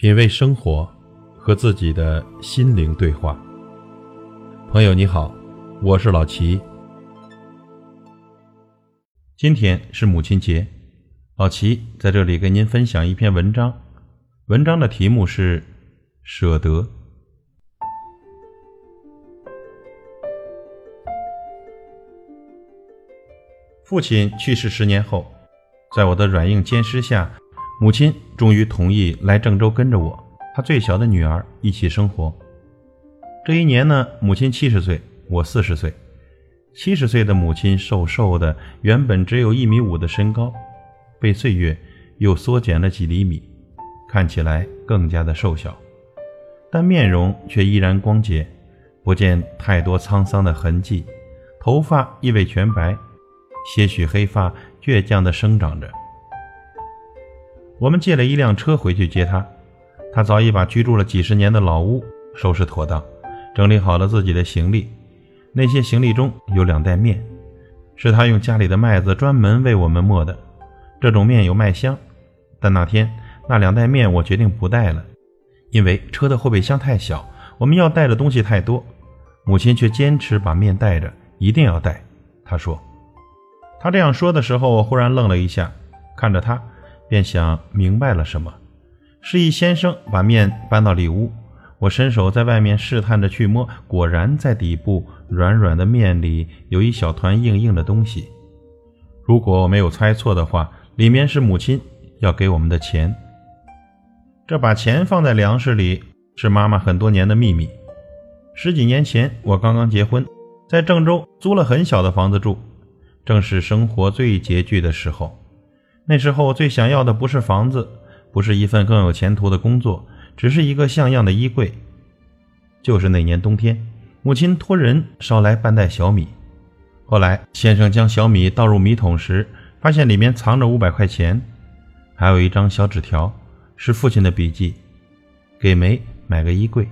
品味生活，和自己的心灵对话。朋友你好，我是老齐。今天是母亲节，老齐在这里跟您分享一篇文章。文章的题目是《舍得》。父亲去世十年后，在我的软硬兼施下。母亲终于同意来郑州跟着我，她最小的女儿一起生活。这一年呢，母亲七十岁，我四十岁。七十岁的母亲瘦瘦的，原本只有一米五的身高，被岁月又缩减了几厘米，看起来更加的瘦小，但面容却依然光洁，不见太多沧桑的痕迹，头发亦未全白，些许黑发倔强地生长着。我们借了一辆车回去接他，他早已把居住了几十年的老屋收拾妥当，整理好了自己的行李。那些行李中有两袋面，是他用家里的麦子专门为我们磨的。这种面有麦香，但那天那两袋面我决定不带了，因为车的后备箱太小，我们要带的东西太多。母亲却坚持把面带着，一定要带。他说，他这样说的时候，我忽然愣了一下，看着他。便想明白了什么，示意先生把面搬到里屋。我伸手在外面试探着去摸，果然在底部软软的面里有一小团硬硬的东西。如果我没有猜错的话，里面是母亲要给我们的钱。这把钱放在粮食里是妈妈很多年的秘密。十几年前我刚刚结婚，在郑州租了很小的房子住，正是生活最拮据的时候。那时候最想要的不是房子，不是一份更有前途的工作，只是一个像样的衣柜。就是那年冬天，母亲托人捎来半袋小米。后来先生将小米倒入米桶时，发现里面藏着五百块钱，还有一张小纸条，是父亲的笔记：“给梅买个衣柜。”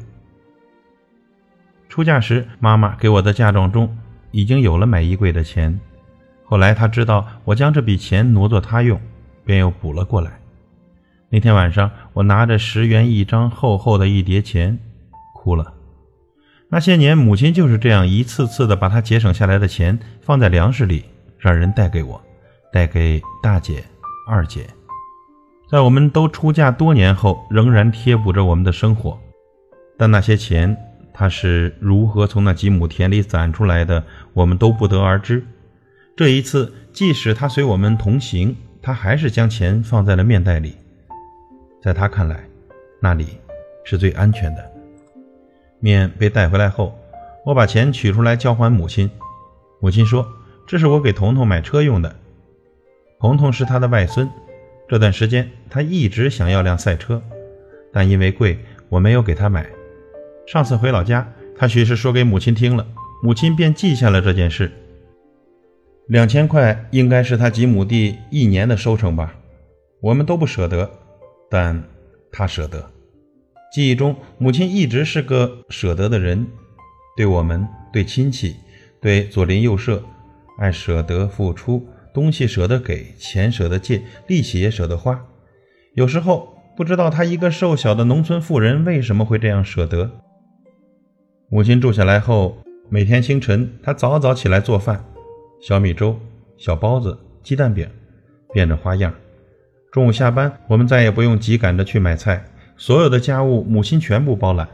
出嫁时，妈妈给我的嫁妆中已经有了买衣柜的钱。后来她知道我将这笔钱挪作他用，便又补了过来。那天晚上，我拿着十元一张厚厚的一叠钱，哭了。那些年，母亲就是这样一次次的把她节省下来的钱放在粮食里，让人带给我，带给大姐、二姐。在我们都出嫁多年后，仍然贴补着我们的生活。但那些钱，她是如何从那几亩田里攒出来的，我们都不得而知。这一次，即使他随我们同行，他还是将钱放在了面袋里。在他看来，那里是最安全的。面被带回来后，我把钱取出来交还母亲。母亲说：“这是我给彤彤买车用的。彤彤是他的外孙，这段时间他一直想要辆赛车，但因为贵，我没有给他买。上次回老家，他许是说给母亲听了，母亲便记下了这件事。”两千块应该是他几亩地一年的收成吧，我们都不舍得，但他舍得。记忆中，母亲一直是个舍得的人，对我们、对亲戚、对左邻右舍，爱舍得付出，东西舍得给，钱舍得借，利息也舍得花。有时候不知道他一个瘦小的农村妇人为什么会这样舍得。母亲住下来后，每天清晨，她早早起来做饭。小米粥、小包子、鸡蛋饼，变着花样。中午下班，我们再也不用急赶着去买菜，所有的家务母亲全部包揽。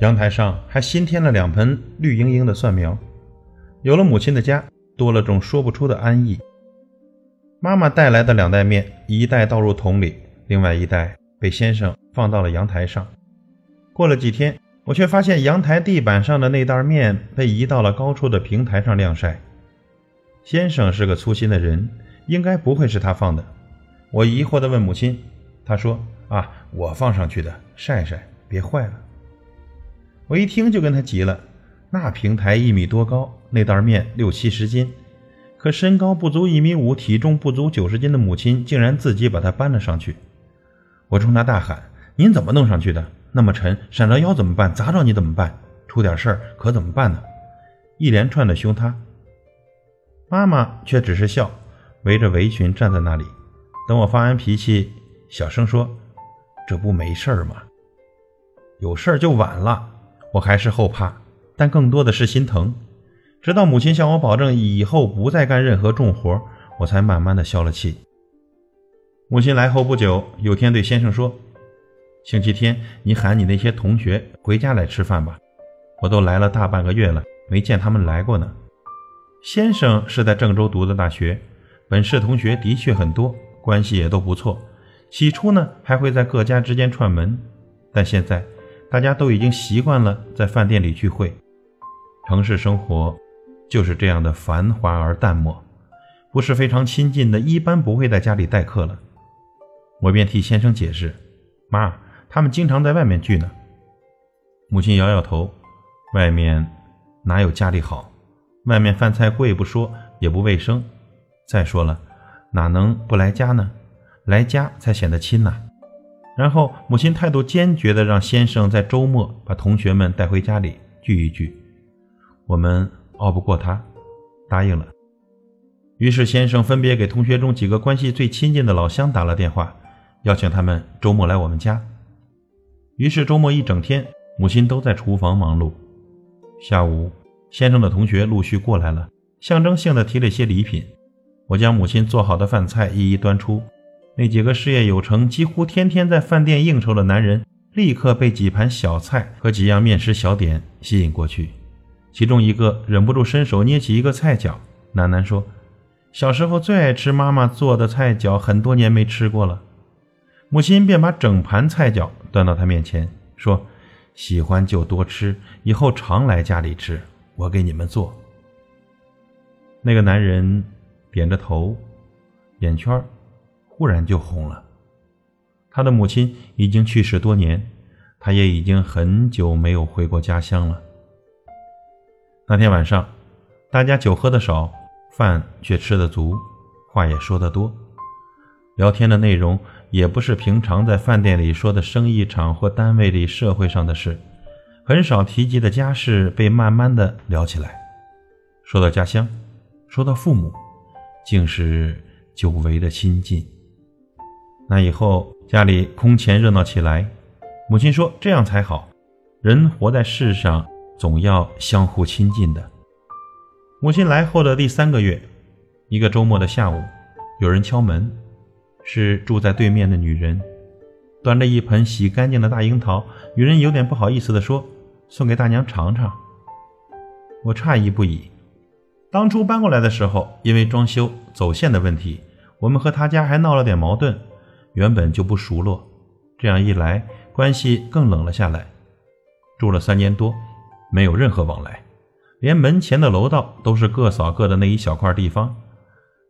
阳台上还新添了两盆绿莹莹的蒜苗。有了母亲的家，多了种说不出的安逸。妈妈带来的两袋面，一袋倒入桶里，另外一袋被先生放到了阳台上。过了几天，我却发现阳台地板上的那袋面被移到了高处的平台上晾晒。先生是个粗心的人，应该不会是他放的。我疑惑地问母亲，她说：“啊，我放上去的，晒晒，别坏了。”我一听就跟他急了。那平台一米多高，那袋面六七十斤，可身高不足一米五、体重不足九十斤的母亲竟然自己把它搬了上去。我冲他大喊：“您怎么弄上去的？那么沉，闪着腰怎么办？砸着你怎么办？出点事儿可怎么办呢？”一连串的凶他。妈妈却只是笑，围着围裙站在那里，等我发完脾气，小声说：“这不没事儿吗？有事儿就晚了。我还是后怕，但更多的是心疼。直到母亲向我保证以后不再干任何重活，我才慢慢的消了气。母亲来后不久，有天对先生说：“星期天你喊你那些同学回家来吃饭吧，我都来了大半个月了，没见他们来过呢。”先生是在郑州读的大学，本市同学的确很多，关系也都不错。起初呢，还会在各家之间串门，但现在。大家都已经习惯了在饭店里聚会，城市生活就是这样的繁华而淡漠，不是非常亲近的，一般不会在家里待客了。我便替先生解释：“妈，他们经常在外面聚呢。”母亲摇摇头：“外面哪有家里好？外面饭菜贵不说，也不卫生。再说了，哪能不来家呢？来家才显得亲呐。”然后，母亲态度坚决地让先生在周末把同学们带回家里聚一聚。我们拗不过他，答应了。于是，先生分别给同学中几个关系最亲近的老乡打了电话，邀请他们周末来我们家。于是，周末一整天，母亲都在厨房忙碌。下午，先生的同学陆续过来了，象征性的提了些礼品。我将母亲做好的饭菜一一端出。那几个事业有成、几乎天天在饭店应酬的男人，立刻被几盘小菜和几样面食小点吸引过去。其中一个忍不住伸手捏起一个菜饺，喃喃说：“小时候最爱吃妈妈做的菜饺，很多年没吃过了。”母亲便把整盘菜饺端到他面前，说：“喜欢就多吃，以后常来家里吃，我给你们做。”那个男人点着头，眼圈忽然就红了。他的母亲已经去世多年，他也已经很久没有回过家乡了。那天晚上，大家酒喝的少，饭却吃得足，话也说得多，聊天的内容也不是平常在饭店里说的生意场或单位里社会上的事，很少提及的家事被慢慢的聊起来。说到家乡，说到父母，竟是久违的亲近。那以后家里空前热闹起来，母亲说：“这样才好，人活在世上总要相互亲近的。”母亲来后的第三个月，一个周末的下午，有人敲门，是住在对面的女人，端着一盆洗干净的大樱桃。女人有点不好意思地说：“送给大娘尝尝。”我诧异不已。当初搬过来的时候，因为装修走线的问题，我们和他家还闹了点矛盾。原本就不熟络，这样一来，关系更冷了下来。住了三年多，没有任何往来，连门前的楼道都是各扫各的那一小块地方。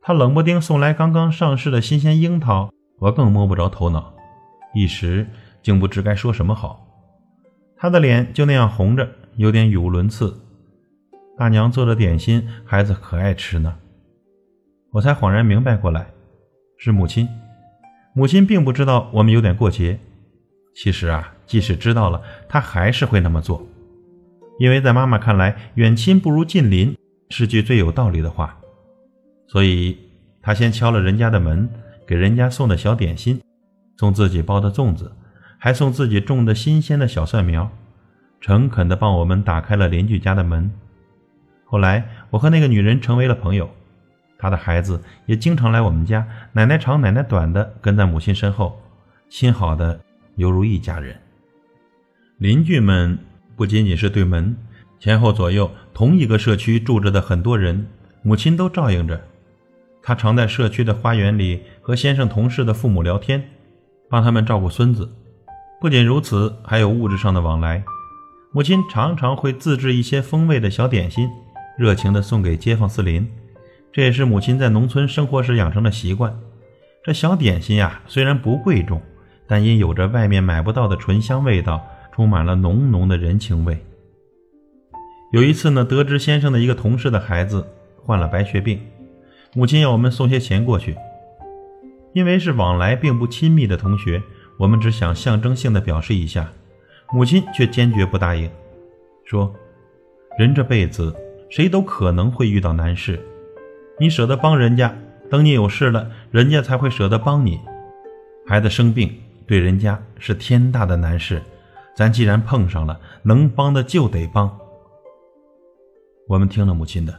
他冷不丁送来刚刚上市的新鲜樱桃，我更摸不着头脑，一时竟不知该说什么好。他的脸就那样红着，有点语无伦次。大娘做的点心，孩子可爱吃呢。我才恍然明白过来，是母亲。母亲并不知道我们有点过节，其实啊，即使知道了，她还是会那么做，因为在妈妈看来，远亲不如近邻是句最有道理的话，所以她先敲了人家的门，给人家送的小点心，送自己包的粽子，还送自己种的新鲜的小蒜苗，诚恳地帮我们打开了邻居家的门。后来，我和那个女人成为了朋友。她的孩子也经常来我们家，奶奶长奶奶短的跟在母亲身后，亲好的犹如一家人。邻居们不仅仅是对门，前后左右同一个社区住着的很多人，母亲都照应着。他常在社区的花园里和先生同事的父母聊天，帮他们照顾孙子。不仅如此，还有物质上的往来。母亲常常会自制一些风味的小点心，热情地送给街坊四邻。这也是母亲在农村生活时养成的习惯。这小点心呀，虽然不贵重，但因有着外面买不到的醇香味道，充满了浓浓的人情味。有一次呢，得知先生的一个同事的孩子患了白血病，母亲要我们送些钱过去。因为是往来并不亲密的同学，我们只想象征性的表示一下，母亲却坚决不答应，说：“人这辈子，谁都可能会遇到难事。”你舍得帮人家，等你有事了，人家才会舍得帮你。孩子生病对人家是天大的难事，咱既然碰上了，能帮的就得帮。我们听了母亲的。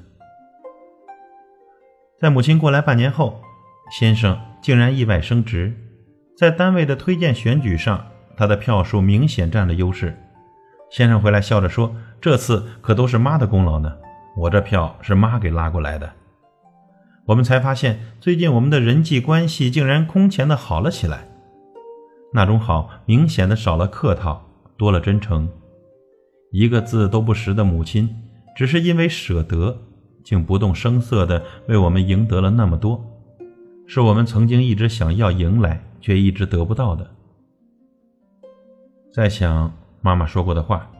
在母亲过来半年后，先生竟然意外升职，在单位的推荐选举上，他的票数明显占了优势。先生回来笑着说：“这次可都是妈的功劳呢，我这票是妈给拉过来的。”我们才发现，最近我们的人际关系竟然空前的好了起来。那种好，明显的少了客套，多了真诚。一个字都不识的母亲，只是因为舍得，竟不动声色的为我们赢得了那么多，是我们曾经一直想要赢来，却一直得不到的。在想妈妈说过的话：“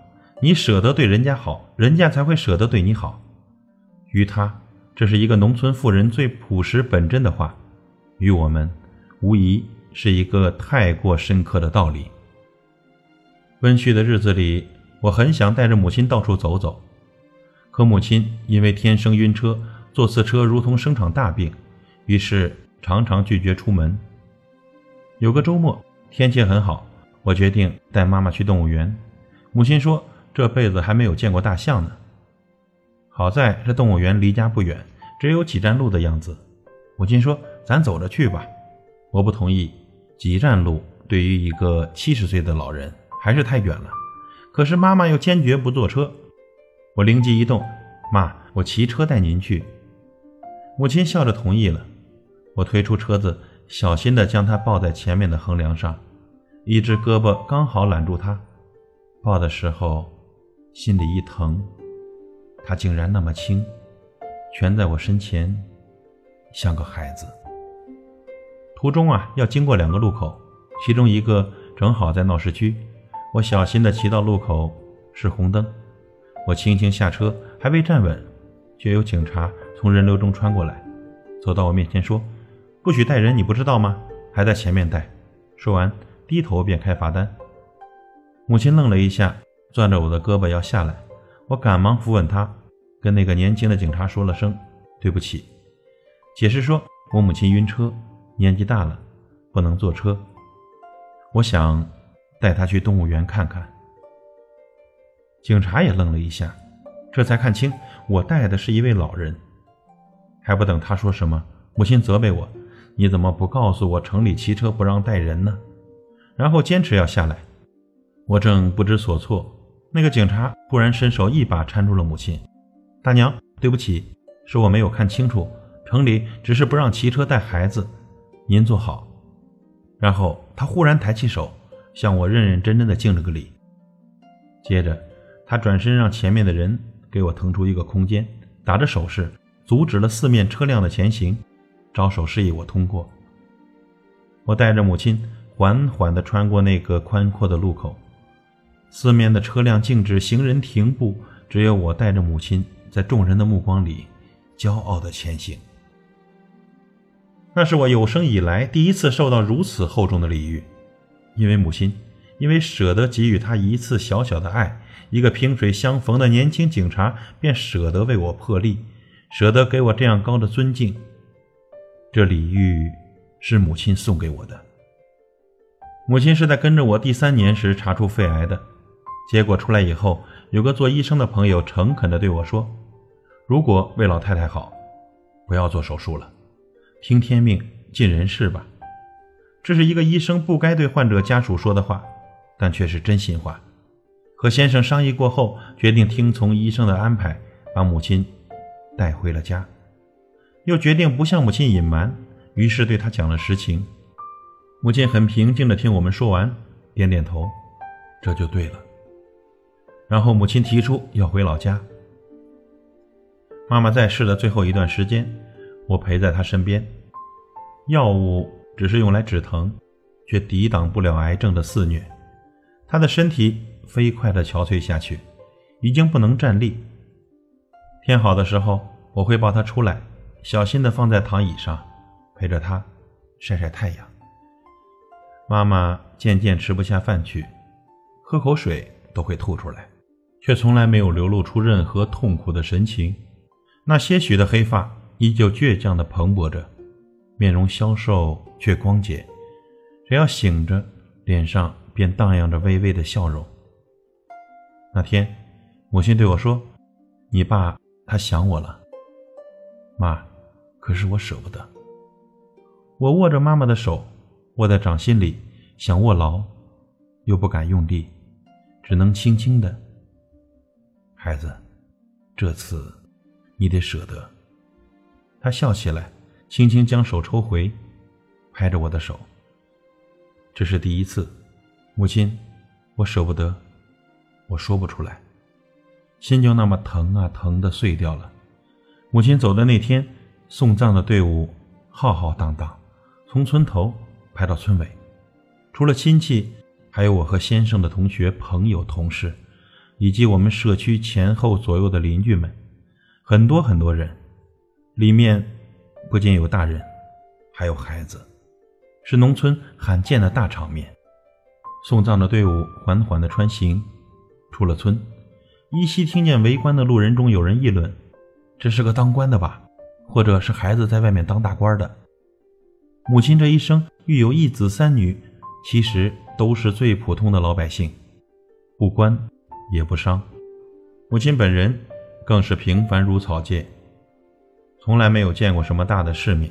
你舍得对人家好，人家才会舍得对你好。”于他。这是一个农村妇人最朴实本真的话，与我们无疑是一个太过深刻的道理。温煦的日子里，我很想带着母亲到处走走，可母亲因为天生晕车，坐次车如同生场大病，于是常常拒绝出门。有个周末天气很好，我决定带妈妈去动物园。母亲说这辈子还没有见过大象呢。好在这动物园离家不远，只有几站路的样子。母亲说：“咱走着去吧。”我不同意，几站路对于一个七十岁的老人还是太远了。可是妈妈又坚决不坐车。我灵机一动：“妈，我骑车带您去。”母亲笑着同意了。我推出车子，小心地将她抱在前面的横梁上，一只胳膊刚好揽住她。抱的时候，心里一疼。他竟然那么轻，蜷在我身前，像个孩子。途中啊，要经过两个路口，其中一个正好在闹市区。我小心地骑到路口，是红灯。我轻轻下车，还未站稳，就有警察从人流中穿过来，走到我面前说：“不许带人，你不知道吗？还在前面带。”说完，低头便开罚单。母亲愣了一下，攥着我的胳膊要下来。我赶忙扶稳她，跟那个年轻的警察说了声对不起，解释说我母亲晕车，年纪大了，不能坐车。我想带她去动物园看看。警察也愣了一下，这才看清我带的是一位老人。还不等他说什么，母亲责备我：“你怎么不告诉我城里骑车不让带人呢？”然后坚持要下来。我正不知所措。那个警察突然伸手一把搀住了母亲，大娘，对不起，是我没有看清楚，城里只是不让骑车带孩子，您坐好。然后他忽然抬起手，向我认认真真的敬了个礼，接着他转身让前面的人给我腾出一个空间，打着手势阻止了四面车辆的前行，招手示意我通过。我带着母亲缓缓地穿过那个宽阔的路口。四面的车辆静止，行人停步，只有我带着母亲在众人的目光里骄傲的前行。那是我有生以来第一次受到如此厚重的礼遇，因为母亲，因为舍得给予她一次小小的爱，一个萍水相逢的年轻警察便舍得为我破例，舍得给我这样高的尊敬。这礼遇是母亲送给我的。母亲是在跟着我第三年时查出肺癌的。结果出来以后，有个做医生的朋友诚恳地对我说：“如果为老太太好，不要做手术了，听天命，尽人事吧。”这是一个医生不该对患者家属说的话，但却是真心话。和先生商议过后，决定听从医生的安排，把母亲带回了家。又决定不向母亲隐瞒，于是对她讲了实情。母亲很平静地听我们说完，点点头：“这就对了。”然后母亲提出要回老家。妈妈在世的最后一段时间，我陪在她身边。药物只是用来止疼，却抵挡不了癌症的肆虐。她的身体飞快地憔悴下去，已经不能站立。天好的时候，我会抱她出来，小心地放在躺椅上，陪着她晒晒太阳。妈妈渐渐吃不下饭去，喝口水都会吐出来。却从来没有流露出任何痛苦的神情，那些许的黑发依旧倔强地蓬勃着，面容消瘦却光洁。只要醒着，脸上便荡漾着微微的笑容。那天，母亲对我说：“你爸他想我了，妈，可是我舍不得。”我握着妈妈的手，握在掌心里，想握牢，又不敢用力，只能轻轻的。孩子，这次你得舍得。他笑起来，轻轻将手抽回，拍着我的手。这是第一次，母亲，我舍不得，我说不出来，心就那么疼啊，疼的碎掉了。母亲走的那天，送葬的队伍浩浩荡荡。从村头排到村尾，除了亲戚，还有我和先生的同学、朋友、同事，以及我们社区前后左右的邻居们，很多很多人。里面不仅有大人，还有孩子，是农村罕见的大场面。送葬的队伍缓缓地穿行，出了村，依稀听见围观的路人中有人议论：“这是个当官的吧？或者是孩子在外面当大官的？”母亲这一生育有一子三女，其实都是最普通的老百姓，不官也不商。母亲本人更是平凡如草芥，从来没有见过什么大的世面，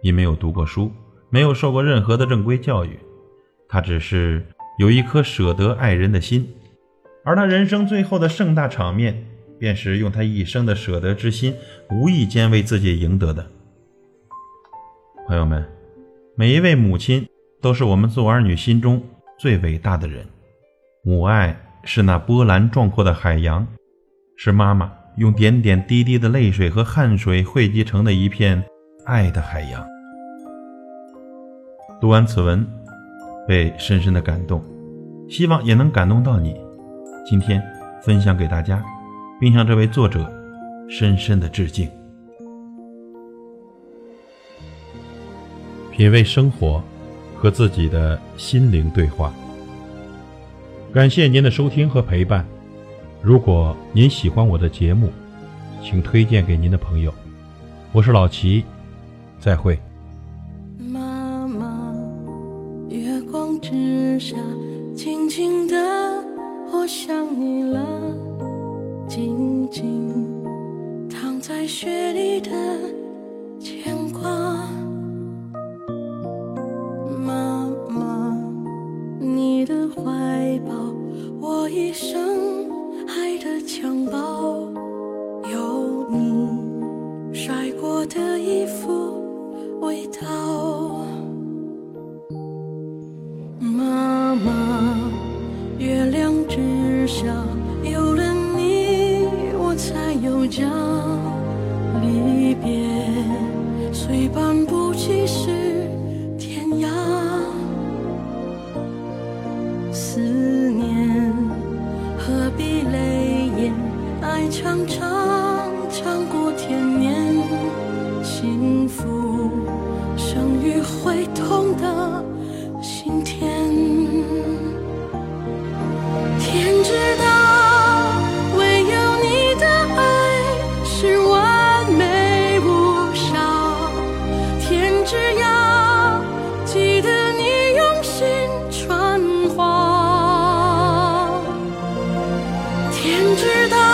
也没有读过书，没有受过任何的正规教育。她只是有一颗舍得爱人的心，而她人生最后的盛大场面，便是用她一生的舍得之心，无意间为自己赢得的。朋友们。每一位母亲都是我们做儿女心中最伟大的人，母爱是那波澜壮阔的海洋，是妈妈用点点滴滴的泪水和汗水汇集成的一片爱的海洋。读完此文，被深深的感动，希望也能感动到你。今天分享给大家，并向这位作者深深的致敬。品味生活，和自己的心灵对话。感谢您的收听和陪伴。如果您喜欢我的节目，请推荐给您的朋友。我是老齐，再会。妈妈，月光之下，静静的，我想你了。静静躺在雪里的天知道